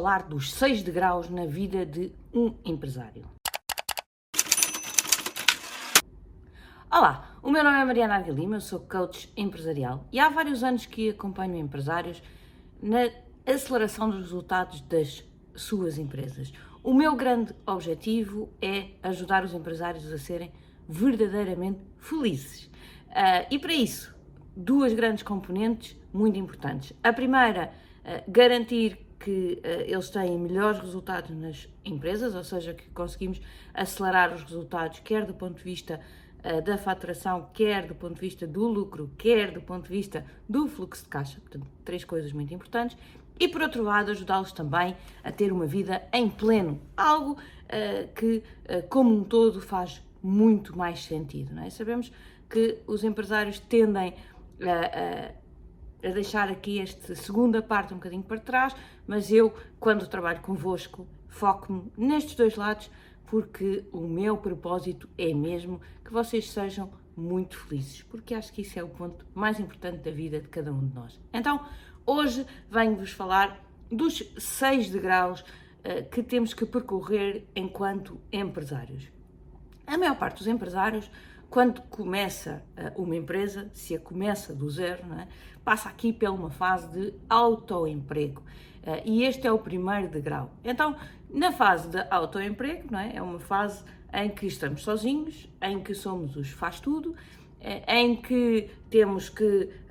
falar dos seis degraus na vida de um empresário. Olá, o meu nome é Mariana Arga Lima, eu sou coach empresarial e há vários anos que acompanho empresários na aceleração dos resultados das suas empresas. O meu grande objetivo é ajudar os empresários a serem verdadeiramente felizes. Uh, e para isso, duas grandes componentes muito importantes. A primeira, uh, garantir que uh, eles têm melhores resultados nas empresas, ou seja, que conseguimos acelerar os resultados, quer do ponto de vista uh, da faturação, quer do ponto de vista do lucro, quer do ponto de vista do fluxo de caixa. Portanto, três coisas muito importantes. E por outro lado, ajudá-los também a ter uma vida em pleno, algo uh, que, como um todo, faz muito mais sentido. É? Sabemos que os empresários tendem a a deixar aqui esta segunda parte um bocadinho para trás, mas eu, quando trabalho convosco, foco-me nestes dois lados, porque o meu propósito é mesmo que vocês sejam muito felizes, porque acho que isso é o ponto mais importante da vida de cada um de nós. Então, hoje venho-vos falar dos seis degraus uh, que temos que percorrer enquanto empresários. A maior parte dos empresários quando começa uh, uma empresa, se a começa do zero, é? passa aqui pela uma fase de autoemprego. Uh, e este é o primeiro degrau. Então, na fase de autoemprego, é? é uma fase em que estamos sozinhos, em que somos os faz-tudo, eh, em que temos que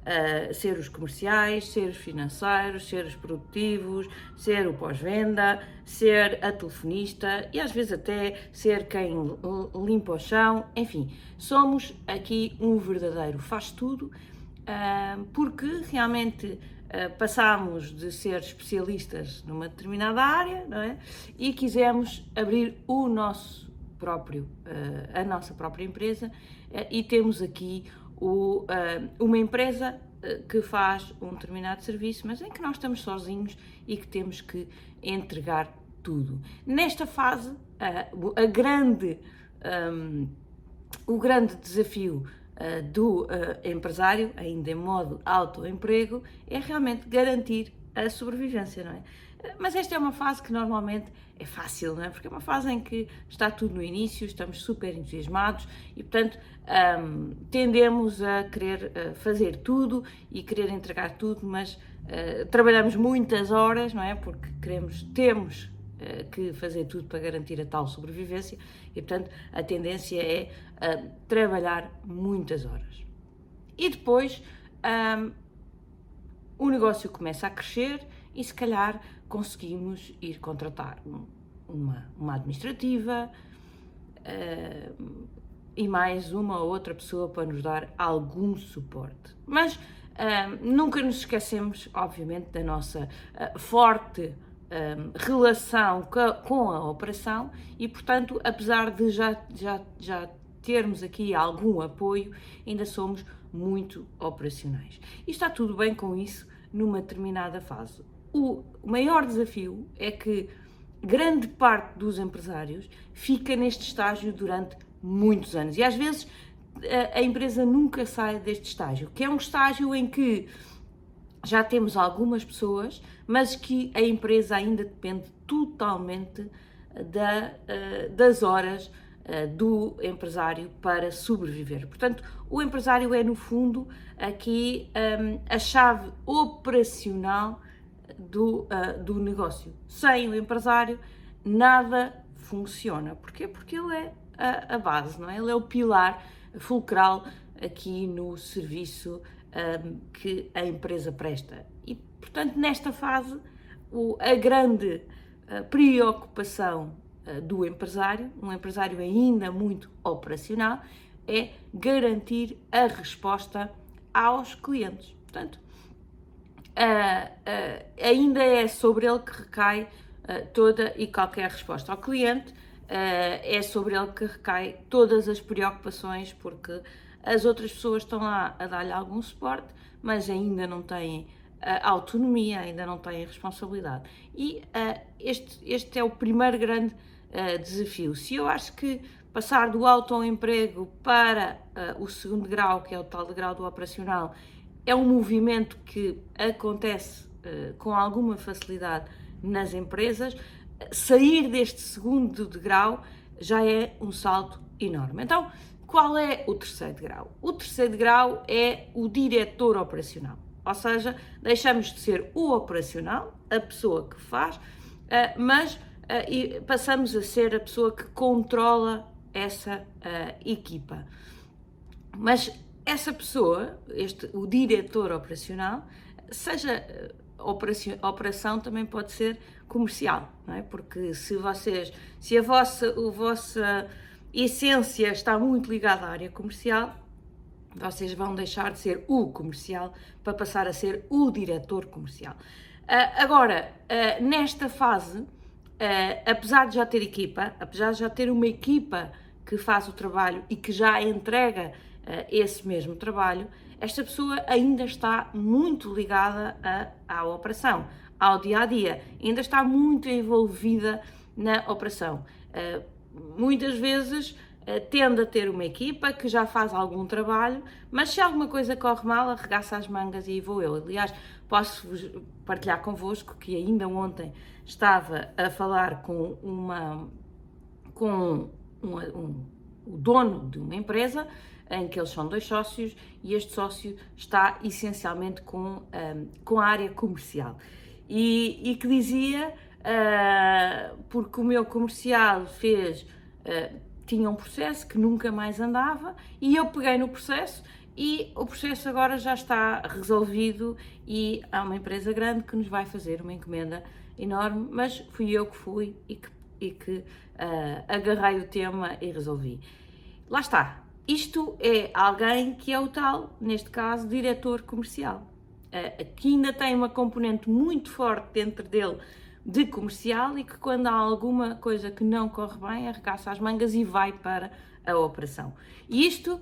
uh, ser os comerciais, ser os financeiros, ser os produtivos, ser o pós-venda, ser a telefonista e às vezes até ser quem limpa o chão, enfim, somos aqui um verdadeiro faz-tudo, uh, porque realmente uh, passamos de ser especialistas numa determinada área não é? e quisemos abrir o nosso próprio, a nossa própria empresa e temos aqui o, uh, uma empresa uh, que faz um determinado serviço, mas em que nós estamos sozinhos e que temos que entregar tudo. Nesta fase, uh, a grande, um, o grande desafio do empresário, ainda em modo autoemprego, é realmente garantir a sobrevivência, não é? Mas esta é uma fase que normalmente é fácil, não é? Porque é uma fase em que está tudo no início, estamos super entusiasmados e, portanto, um, tendemos a querer uh, fazer tudo e querer entregar tudo, mas uh, trabalhamos muitas horas, não é? Porque queremos, temos uh, que fazer tudo para garantir a tal sobrevivência e, portanto, a tendência é trabalhar muitas horas. E depois um, o negócio começa a crescer e, se calhar, conseguimos ir contratar uma, uma administrativa uh, e mais uma ou outra pessoa para nos dar algum suporte. Mas uh, nunca nos esquecemos, obviamente, da nossa uh, forte relação com a operação e, portanto, apesar de já, já, já termos aqui algum apoio, ainda somos muito operacionais. E está tudo bem com isso numa determinada fase. O maior desafio é que grande parte dos empresários fica neste estágio durante muitos anos e às vezes a, empresa nunca sai deste estágio, que é um estágio em que já temos algumas pessoas, mas que a empresa ainda depende totalmente da, eh, das horas do empresário para sobreviver. Portanto, o empresário é, no fundo, aqui um, a chave operacional do, uh, do negócio. Sem o empresário, nada funciona. Porquê? Porque ele é a, base, não é? Ele é o pilar fulcral aqui no serviço um, que a empresa presta. E, portanto, nesta fase, a grande uh, preocupação do empresário, um empresário ainda muito operacional, é garantir a resposta aos clientes. Portanto, uh, uh, ainda é sobre ele que recai toda e qualquer resposta ao cliente, é sobre ele que recai todas as preocupações, porque as outras pessoas estão lá a dar-lhe algum suporte, mas ainda não têm autonomia, ainda não têm responsabilidade. E este, este é o primeiro grande desafio. Se eu acho que passar do autoemprego para uh, o segundo grau, que é o tal de grau do operacional, é um movimento que acontece uh, com alguma facilidade nas empresas, sair deste segundo degrau já é um salto enorme. Então, qual é o terceiro grau? O terceiro grau é o diretor operacional, ou seja, deixamos de ser o operacional, a pessoa que faz, eh, mas eh, passamos a ser a pessoa que controla essa eh, equipa. Mas essa pessoa, este, o diretor operacional, seja operação, operação também pode ser comercial, não é? Porque se vocês, se a vossa, a vossa essência está muito ligada à área comercial, vocês vão deixar de ser o comercial para passar a ser o diretor comercial. Uh, agora, uh, nesta fase, uh, apesar de já ter equipa, apesar de já ter uma equipa que faz o trabalho e que já entrega esse mesmo trabalho, esta pessoa ainda está muito ligada à operação, ao dia a dia, ainda está muito envolvida na operação. Muitas vezes tende a ter uma equipa que já faz algum trabalho, mas se alguma coisa corre mal, arregaça as mangas e vou eu. Aliás, posso partilhar convosco que ainda ontem estava a falar com uma com um, um, o dono de uma empresa em que eles são dois sócios e este sócio está essencialmente com, um, com a área comercial. E, e que dizia, uh, porque o meu comercial fez, uh, tinha um processo que nunca mais andava e eu peguei no processo e o processo agora já está resolvido e há uma empresa grande que nos vai fazer uma encomenda enorme, mas fui eu que fui e que, e que uh, agarrei o tema e resolvi. Lá está, isto é alguém que é o tal, neste caso, diretor comercial, uh, que ainda tem uma componente muito forte dentro dele de comercial e que quando há alguma coisa que não corre bem, arregaça as mangas e vai para a operação. E isto uh,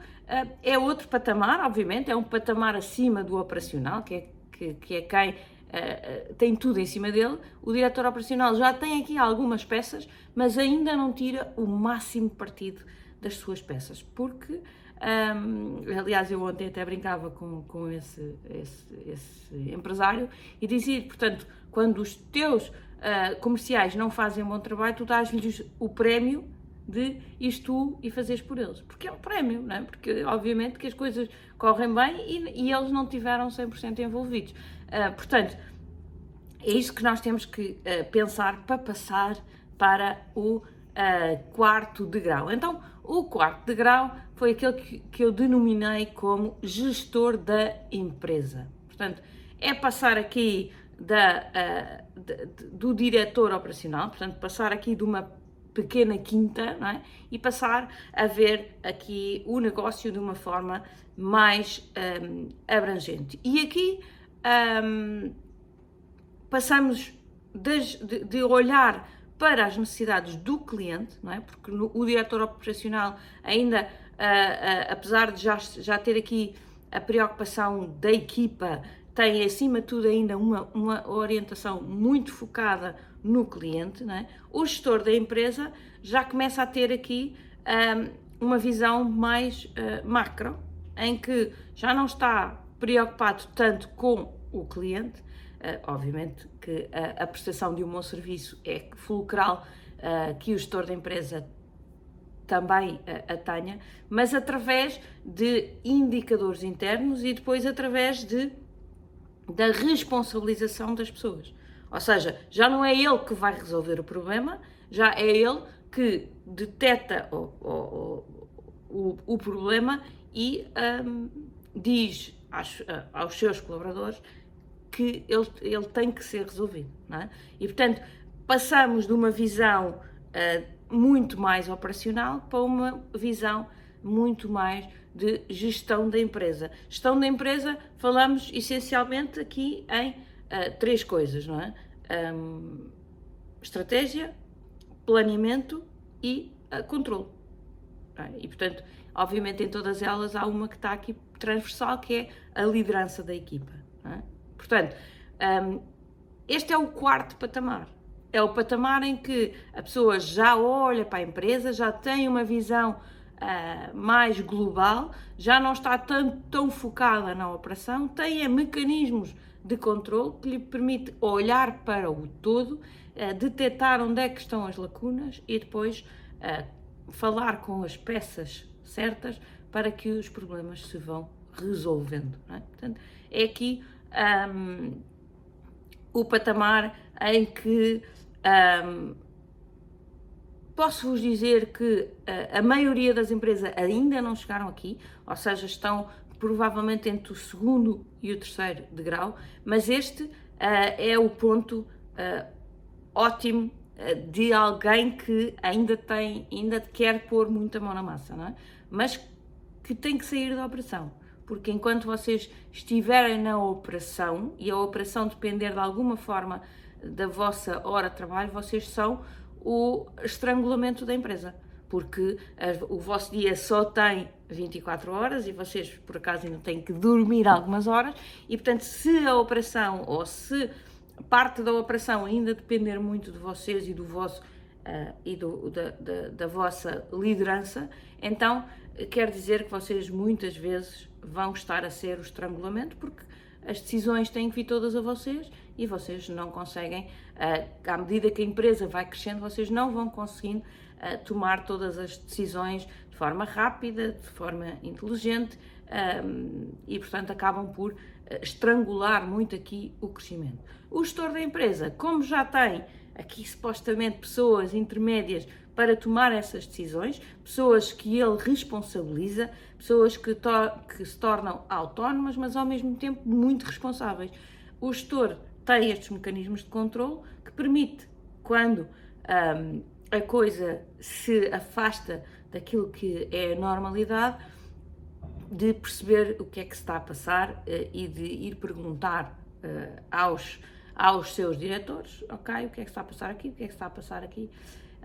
é outro patamar, obviamente, é um patamar acima do operacional, que é, que, que é quem uh, tem tudo em cima dele. O diretor operacional já tem aqui algumas peças, mas ainda não tira o máximo partido das suas peças, porque, um, aliás, eu ontem até brincava com, com esse, esse, esse empresário e dizia, portanto, quando os teus uh, comerciais não fazem um bom trabalho, tu dás-lhes o prémio de isto e fazeres por eles. Porque é um prémio, não é? Porque, obviamente, que as coisas correm bem e, e eles não tiveram 100% envolvidos. Uh, portanto, é isso que nós temos que uh, pensar para passar para o quarto degrau. Então, o quarto degrau foi aquele que, que eu denominei como gestor da empresa. Portanto, é passar aqui da, uh, de, de, do diretor operacional, portanto, passar aqui de uma pequena quinta é? e passar a ver aqui o negócio de uma forma mais um, abrangente. E aqui um, passamos de, de olhar para as necessidades do cliente, não é? Porque no, o diretor operacional ainda, uh, uh, apesar de já, já ter aqui a preocupação da equipa, tem acima de tudo ainda uma, uma orientação muito focada no cliente, não é? O gestor da empresa já começa a ter aqui um, uma visão mais uh, macro, em que já não está preocupado tanto com o cliente, Uh, obviamente que a, a, prestação de um bom serviço é fulcral uh, que o gestor da empresa também uh, a tenha, mas através de indicadores internos e depois através de, da responsabilização das pessoas. Ou seja, já não é ele que vai resolver o problema, já é ele que detecta o, o, o, o problema e um, diz aos, aos seus colaboradores que ele, ele tem que ser resolvido. É? E, portanto, passamos de uma visão uh, muito mais operacional para uma visão muito mais de gestão da empresa. Gestão da empresa, falamos essencialmente aqui em uh, três coisas, não é? Um, estratégia, planeamento e uh, controle. É? E, portanto, obviamente em todas elas há uma que está aqui transversal, que é a liderança da equipa. É? Portanto, um, este é o quarto patamar. É o patamar em que a pessoa já olha para a empresa, já tem uma visão uh, mais global, já não está tão, tão focada na operação, tem é, mecanismos de controle que lhe permite olhar para o todo, uh, detectar onde é que estão as lacunas e depois uh, falar com as peças certas para que os problemas se vão resolvendo. É? Portanto, é aqui um, o patamar em que um, posso-vos dizer que a, a maioria das empresas ainda não chegaram aqui, ou seja, estão provavelmente entre o segundo e o terceiro degrau, mas este uh, é o ponto uh, ótimo de alguém que ainda tem, ainda quer pôr muita mão na massa, não é? mas que tem que sair da operação. Porque enquanto vocês estiverem na operação e a operação depender de alguma forma da vossa hora de trabalho, vocês são o estrangulamento da empresa. Porque o vosso dia só tem 24 horas e vocês, por acaso, ainda têm que dormir algumas horas, e portanto, se a operação ou se parte da operação ainda depender muito de vocês e do vosso uh, e do, da, da, da, vossa liderança, então quer dizer que vocês muitas vezes vão estar a ser o estrangulamento, porque as decisões têm que vir todas a vocês e vocês não conseguem, uh, à medida que a empresa vai crescendo, vocês não vão conseguindo uh, tomar todas as decisões de forma rápida, de forma inteligente um, e, portanto, acabam por estrangular muito aqui o crescimento. O gestor da empresa, como já tem aqui supostamente pessoas intermédias para tomar essas decisões, pessoas que ele responsabiliza, pessoas que, que, se tornam autónomas, mas ao mesmo tempo muito responsáveis. O gestor tem estes mecanismos de controle que permite, quando um, a coisa se afasta daquilo que é a normalidade, de perceber o que é que se está a passar uh, e de ir perguntar uh, aos, aos seus diretores, ok, o que é que está a passar aqui, o que é que está a passar aqui.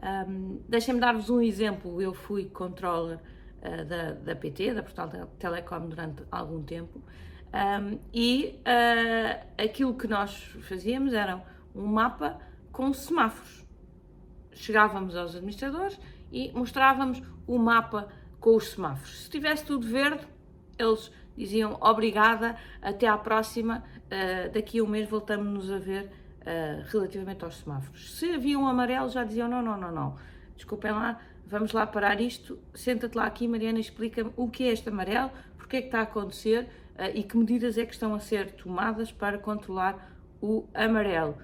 Um, Deixem-me dar-vos um exemplo, eu fui controller uh, da, da PT, da Portal Telecom, durante algum tempo, um, e aquilo que nós fazíamos era um mapa com semáforos. Chegávamos aos administradores e mostrávamos o mapa com os semáforos. Se tivesse tudo verde, eles diziam obrigada, até à próxima, uh, daqui a um mês voltamos-nos a ver uh, relativamente aos semáforos. Se havia um amarelo, já diziam não, não, não, não, desculpem lá, vamos lá parar isto, senta-te lá aqui, Mariana, explica-me o que é este amarelo, porque é que está a acontecer uh, e que medidas é que estão a ser tomadas para controlar o amarelo.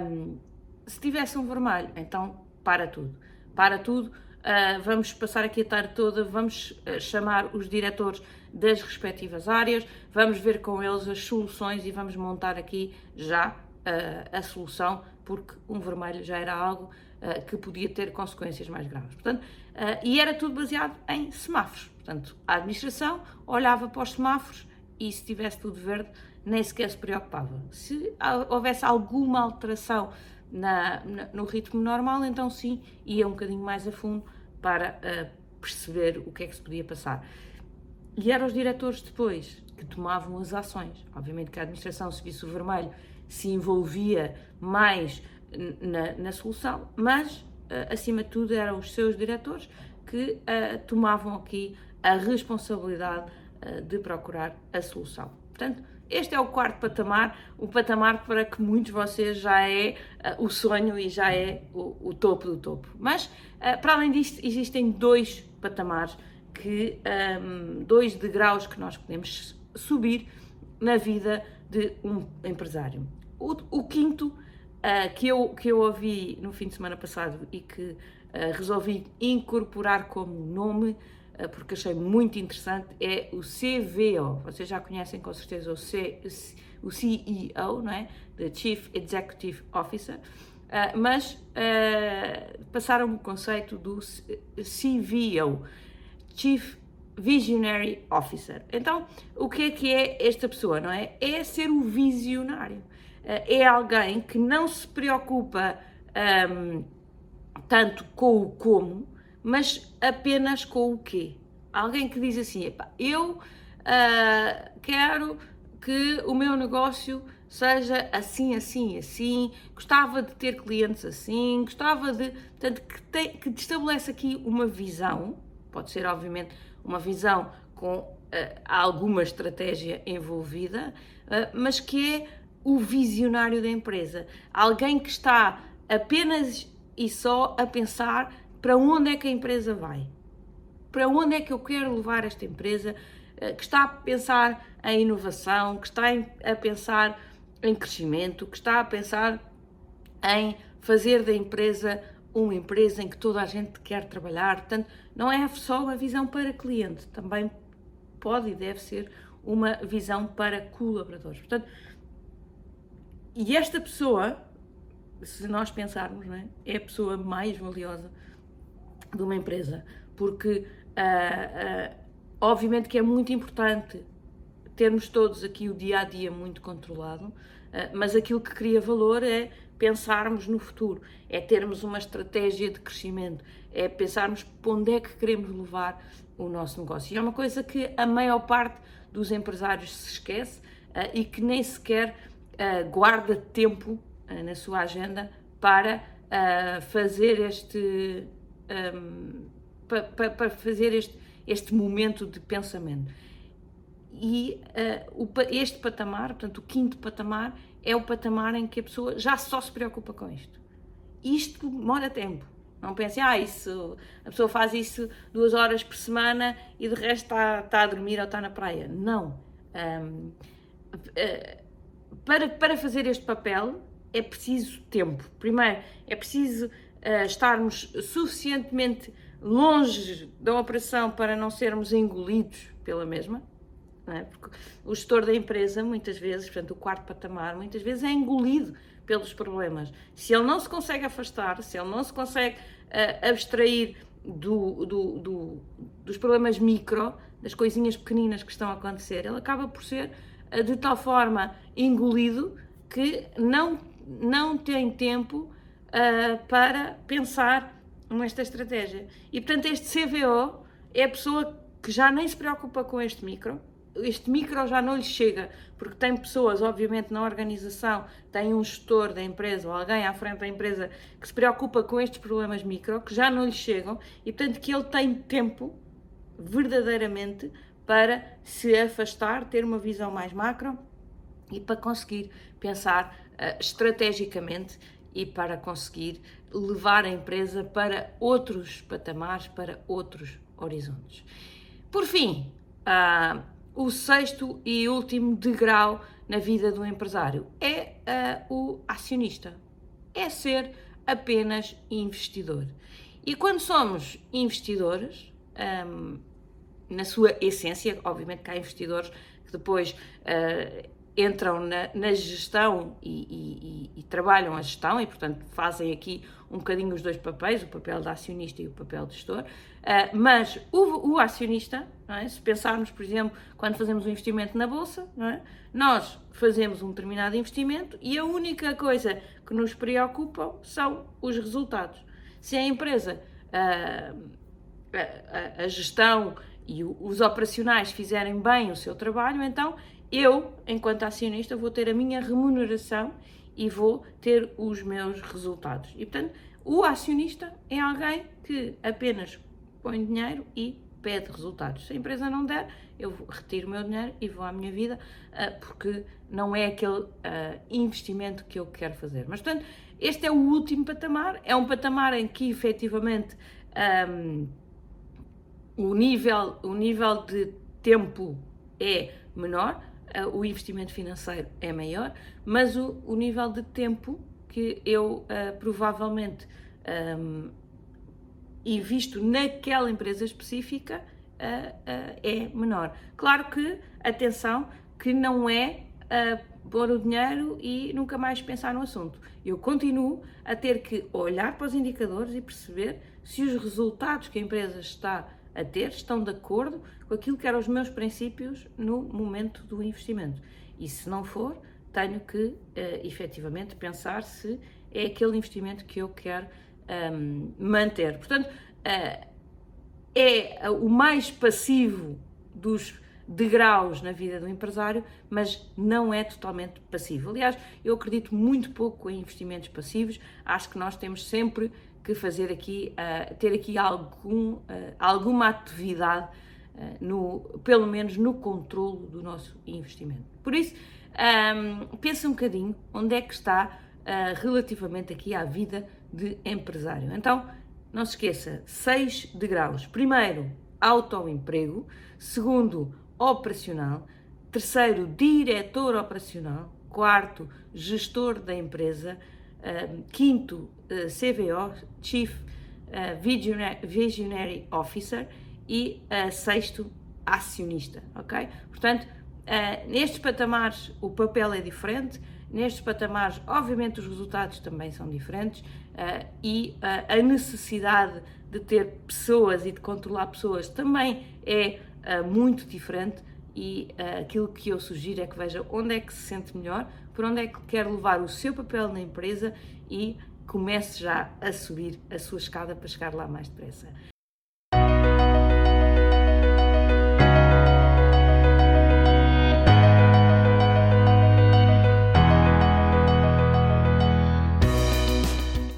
Um, se tivesse um vermelho, então para tudo, para tudo, Uh, vamos passar aqui a tarde toda, vamos uh, chamar os diretores das respectivas áreas, vamos ver com eles as soluções e vamos montar aqui já uh, a solução, porque um vermelho já era algo que podia ter consequências mais graves. Portanto, e era tudo baseado em semáforos. Portanto, a administração olhava para os semáforos e se tivesse tudo verde, nem sequer se preocupava. Se houvesse alguma alteração na, na, no ritmo normal, então sim, ia um bocadinho mais a fundo para uh, perceber o que é que se podia passar. E eram os diretores depois que tomavam as ações. Obviamente que a administração, se o vermelho, se envolvia mais na, na solução, mas, uh, acima de tudo, eram os seus diretores que uh, tomavam aqui a responsabilidade de procurar a solução. Portanto, este é o quarto patamar, o patamar para que muitos de vocês já é uh, o sonho e já é o, o topo do topo. Mas, uh, para além disto, existem dois patamares, que, um, dois degraus que nós podemos subir na vida de um empresário. O, o quinto, uh, que, eu, que eu ouvi no fim de semana passado e que resolvi incorporar como nome, eh, porque achei muito interessante, é o CVO. Vocês já conhecem com certeza o, C, o CEO, não é? The Chief Executive Officer, uh, mas uh, passaram o conceito do CVO, Chief Visionary Officer. Então, o que é que é esta pessoa, não é? É ser o visionário. Uh, é alguém que não se preocupa um, tanto com o como, mas apenas com o quê? Alguém que diz assim, eu uh, quero que o meu negócio seja assim, assim, assim, gostava de ter clientes assim, gostava de. Portanto, que, te, que estabelece aqui uma visão, pode ser, obviamente, uma visão com uh, alguma estratégia envolvida, uh, mas que o visionário da empresa, alguém que está apenas e só a pensar para onde é que a empresa vai, para onde é que eu quero levar esta empresa, eh, que está a pensar em inovação, que está a pensar em crescimento, que está a pensar em fazer da empresa uma empresa em que toda a gente quer trabalhar. Portanto, não é só uma visão para cliente, também pode e deve ser uma visão para colaboradores. Portanto, e esta pessoa, se nós pensarmos, é? é? a pessoa mais valiosa de uma empresa, porque uh, uh, obviamente que é muito importante termos todos aqui o dia a dia muito controlado, uh, mas aquilo que cria valor é pensarmos no futuro, é termos uma estratégia de crescimento, é pensarmos para onde é que queremos levar o nosso negócio. E é uma coisa que a maior parte dos empresários se esquece e que nem sequer guarda tempo na sua agenda para fazer este um, para, para, fazer este, este momento de pensamento. E o, este patamar, portanto, o quinto patamar, é o patamar em que a pessoa já só se preocupa com isto. Isto demora tempo. Não pensem, ah, isso, a pessoa faz isso duas horas por semana e de resto está, está a dormir ou está na praia. Não. Um, eh, para, para fazer este papel é preciso tempo. Primeiro, é preciso estarmos suficientemente longe da operação para não sermos engolidos pela mesma é? Porque o gestor da empresa, muitas vezes, portanto, o quarto patamar, muitas vezes é engolido pelos problemas. Se ele não se consegue afastar, se ele não se consegue uh, abstrair do, do, do, dos problemas micro, das coisinhas pequeninas que estão a acontecer, ele acaba por ser uh, de tal forma engolido que não, não tem tempo uh, para pensar nesta estratégia. E portanto, este CVO é a pessoa que já nem se preocupa com este micro, este micro já não lhe chega, porque tem pessoas, obviamente, na organização, tem um gestor da empresa ou alguém à frente da empresa que se preocupa com estes problemas micro, que já não lhe chegam, e portanto que ele tem tempo, verdadeiramente, para se afastar, ter uma visão mais macro e para conseguir pensar uh, estrategicamente e para conseguir levar a empresa para outros patamares, para outros horizontes. Por fim, uh, o sexto e último degrau na vida do empresário é uh, o acionista, é ser apenas investidor. E quando somos investidores, um, na sua essência, obviamente que há investidores que depois uh, entram na, na gestão e, e, e, trabalham a gestão e, portanto, fazem aqui um bocadinho os dois papéis, o papel de acionista e o papel de gestor. Uh, mas o, o acionista, é? se pensarmos, por exemplo, quando fazemos um investimento na bolsa, é? nós fazemos um determinado investimento e a única coisa que nos preocupa são os resultados. Se a empresa, uh, a, a, gestão e os operacionais fizerem bem o seu trabalho, então eu, enquanto acionista, vou ter a minha remuneração e vou ter os meus resultados. E portanto, o acionista é alguém que apenas põe dinheiro e pede resultados. Se a empresa não der, eu retiro o meu dinheiro e vou à minha vida, ah, porque não é aquele ah, investimento que eu quero fazer. Mas, portanto, este é o último patamar, é um patamar em que efetivamente um, o, nível, o nível de tempo é menor, uh, o investimento financeiro é maior, mas o, o nível de tempo que eu uh, provavelmente um, invisto naquela empresa específica uh, é menor. Claro que, atenção, que não é pôr o dinheiro e nunca mais pensar no assunto. Eu continuo a ter que olhar para os indicadores e perceber se os resultados que a empresa está a ter estão de acordo com aquilo que eram os meus princípios no momento do investimento. E se não for, tenho que uh, efetivamente pensar se é aquele investimento que eu quero um, ehm, manter. Portanto, uh, é o mais passivo dos degraus na vida do empresário, mas não é totalmente passivo. Aliás, eu acredito muito pouco em investimentos passivos, acho que nós temos sempre que fazer aqui, uh, ter aqui algum, uh, alguma atividade, uh, no, pelo menos no controlo do nosso investimento. Por isso, um, pense um bocadinho onde é que está relativamente aqui à vida de empresário. Então, não se esqueça, seis degraus. Primeiro, autoemprego. Segundo, operacional. Terceiro, diretor operacional. Quarto, gestor da empresa. Uh, quinto, uh, CVO, Chief uh, Visionary Officer. E sexto, acionista, ok? Portanto, nestes patamares o papel é diferente, nestes patamares, obviamente, os resultados também são diferentes uh, e uh, a necessidade de ter pessoas e de controlar pessoas também é uh, muito diferente. E aquilo que eu sugiro é que veja onde é que se sente melhor, por onde é que quer levar o seu papel na empresa e comece já a subir a sua escada para chegar lá mais depressa.